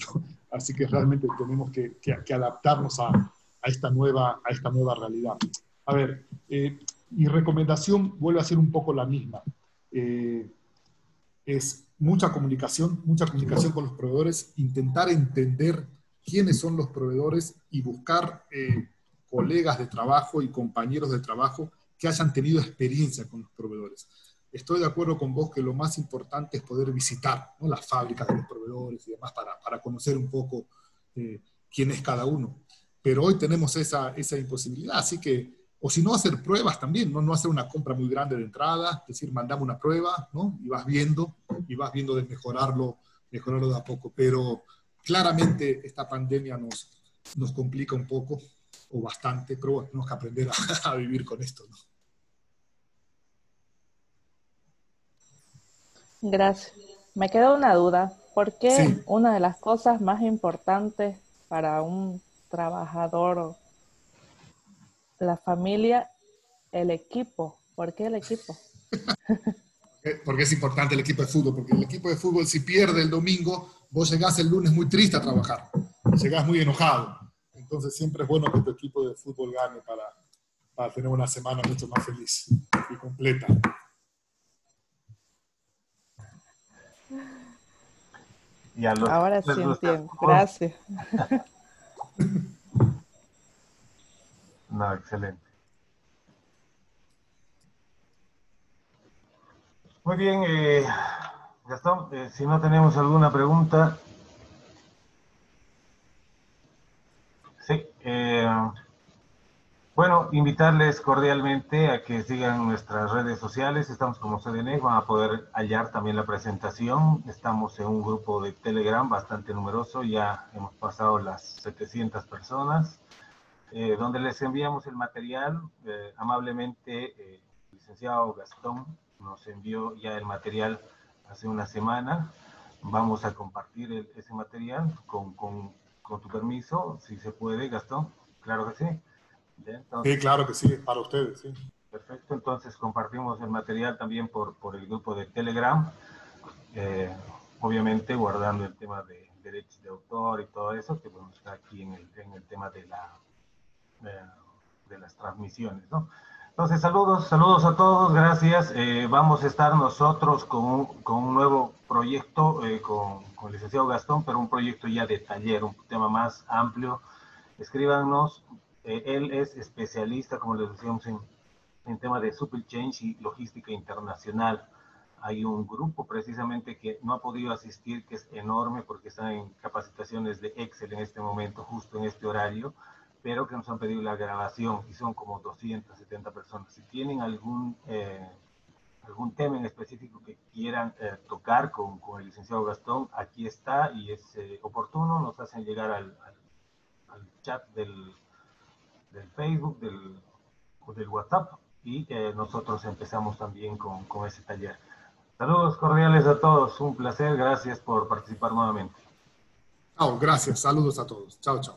así que realmente tenemos que, adaptarnos a, a, esta nueva, a esta nueva realidad. A ver, eh, mi recomendación vuelve a ser un poco la misma. Eh, es mucha comunicación, mucha comunicación con los proveedores, intentar entender quiénes son los proveedores y buscar eh, colegas de trabajo y compañeros de trabajo que hayan tenido experiencia con los proveedores. Estoy de acuerdo con vos que lo más importante es poder visitar las fábricas de los proveedores y demás para, para conocer un poco quién es cada uno. Pero hoy tenemos esa, esa imposibilidad, así que o si no, hacer pruebas también, ¿no? no hacer una compra muy grande de entrada, es decir, mandamos una prueba, ¿no? Y vas viendo, y vas viendo de mejorarlo, mejorarlo de a poco. Pero claramente esta pandemia nos, nos complica un poco, o bastante, pero bueno, tenemos que aprender a, [laughs] vivir con esto, ¿no? Gracias. Me queda una duda. ¿Por qué una de las cosas más importantes para un trabajador la familia, el equipo. ¿Por qué el equipo? [laughs] porque es importante el equipo de fútbol, porque el equipo de fútbol si pierde el domingo, vos llegás el lunes muy triste a trabajar, llegás muy enojado. Entonces siempre es bueno que tu equipo de fútbol gane para, para tener una semana mucho más feliz y completa. Ahora sí entiendo. Gracias. [laughs] No, excelente. Muy bien, eh, Gastón, eh, si no tenemos alguna pregunta. Sí, eh, bueno, invitarles cordialmente a que sigan nuestras redes sociales. Estamos como CDN, van a poder hallar también la presentación. Estamos en un grupo de Telegram bastante numeroso, ya hemos pasado las 700 personas. Eh, donde les enviamos el material. Eh, amablemente, licenciado Gastón nos envió ya el material hace una semana. Vamos a compartir ese material con, con, con, tu permiso, si se puede, Gastón. Claro que sí. sí, claro que sí, para ustedes, sí. Perfecto, entonces compartimos el material también por, por el grupo de Telegram, obviamente guardando el tema de derechos de autor y todo eso, que bueno, está aquí en el, en el tema de la de, las transmisiones, ¿no? Entonces, saludos, saludos a todos, gracias. Eh, vamos a estar nosotros con un, con un nuevo proyecto eh, con, con, el licenciado Gastón, pero un proyecto ya de taller, un tema más amplio. Escríbanos, eh, él es especialista, como les decíamos, en, en tema de supply chain y logística internacional. hay un grupo precisamente que no ha podido asistir, que es enorme porque están en capacitaciones de Excel en este momento, justo en este horario, pero que nos han pedido la grabación y son como 270 personas. Si tienen algún, eh, algún tema en específico que quieran eh, tocar con, con, el licenciado Gastón, aquí está y es eh, oportuno, nos hacen llegar al, al, al chat del, del, Facebook, del, del WhatsApp y nosotros empezamos también con, con ese taller. Saludos cordiales a todos, un placer, gracias por participar nuevamente. Chao, gracias, saludos a todos. Chao, chao.